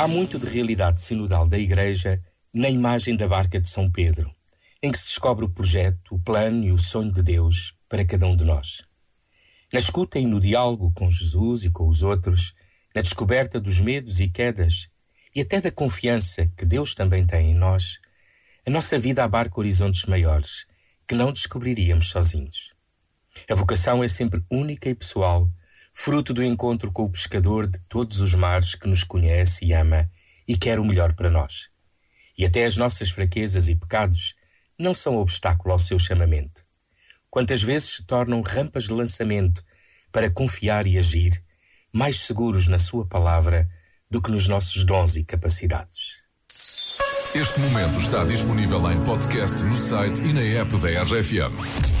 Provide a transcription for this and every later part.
Há muito de realidade sinodal da Igreja na imagem da barca de São Pedro, em que se descobre o projeto, o plano e o sonho de Deus para cada um de nós. Na escuta e no diálogo com Jesus e com os outros, na descoberta dos medos e quedas e até da confiança que Deus também tem em nós, a nossa vida abarca horizontes maiores que não descobriríamos sozinhos. A vocação é sempre única e pessoal fruto do encontro com o pescador de todos os mares que nos conhece e ama e quer o melhor para nós. E até as nossas fraquezas e pecados não são obstáculo ao seu chamamento. Quantas vezes se tornam rampas de lançamento para confiar e agir, mais seguros na Sua palavra do que nos nossos dons e capacidades. Este momento está disponível em podcast no site e na app da RFM.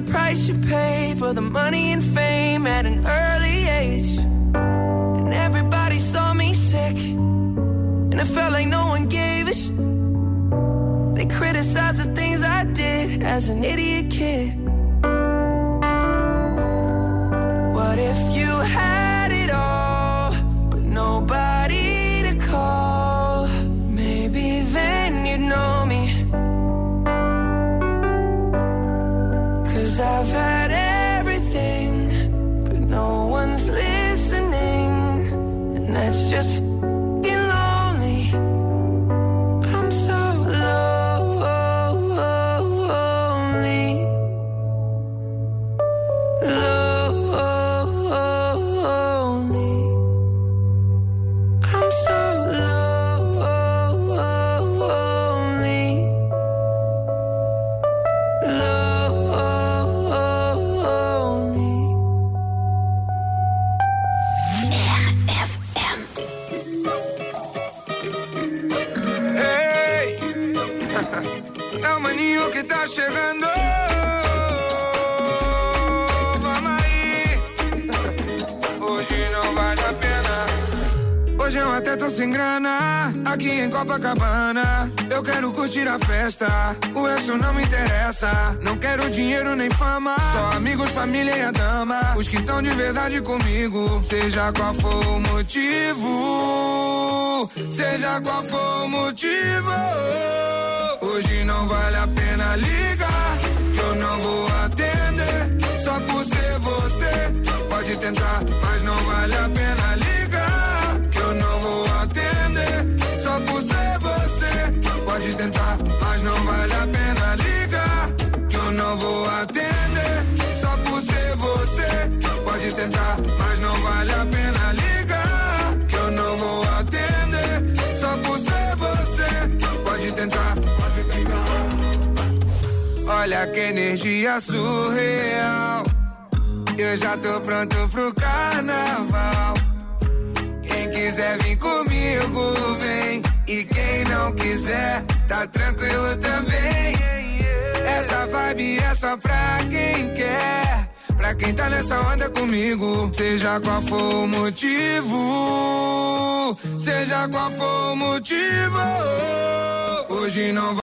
the price you pay for the money and fame at an early felt like no one gave a sh. They criticized the things I did as an idiot kid. What if you had it all, but nobody to call? Maybe then you'd know me. Cause I've had everything, but no one's listening. And that's just é o maninho que tá chegando. Vamos aí, hoje não vale a pena. Hoje eu até tô sem grana, aqui em Copacabana. Eu quero curtir a festa, o resto não me interessa. Não quero dinheiro nem fama, só amigos, família e a dama. Os que estão de verdade comigo, seja qual for o motivo. Seja qual for o motivo. Hoje não vale a pena ligar, que eu não vou atender. Só por ser você, pode tentar, mas não vale a pena ligar, que eu não vou atender. Só por ser você, pode tentar, Olha que energia surreal. Eu já tô pronto pro carnaval. Quem quiser vir comigo, vem. E quem não quiser, tá tranquilo também. Essa vibe é só pra quem quer. Pra quem tá nessa onda comigo, seja qual for o motivo. Seja qual for o motivo. Hoje não vai.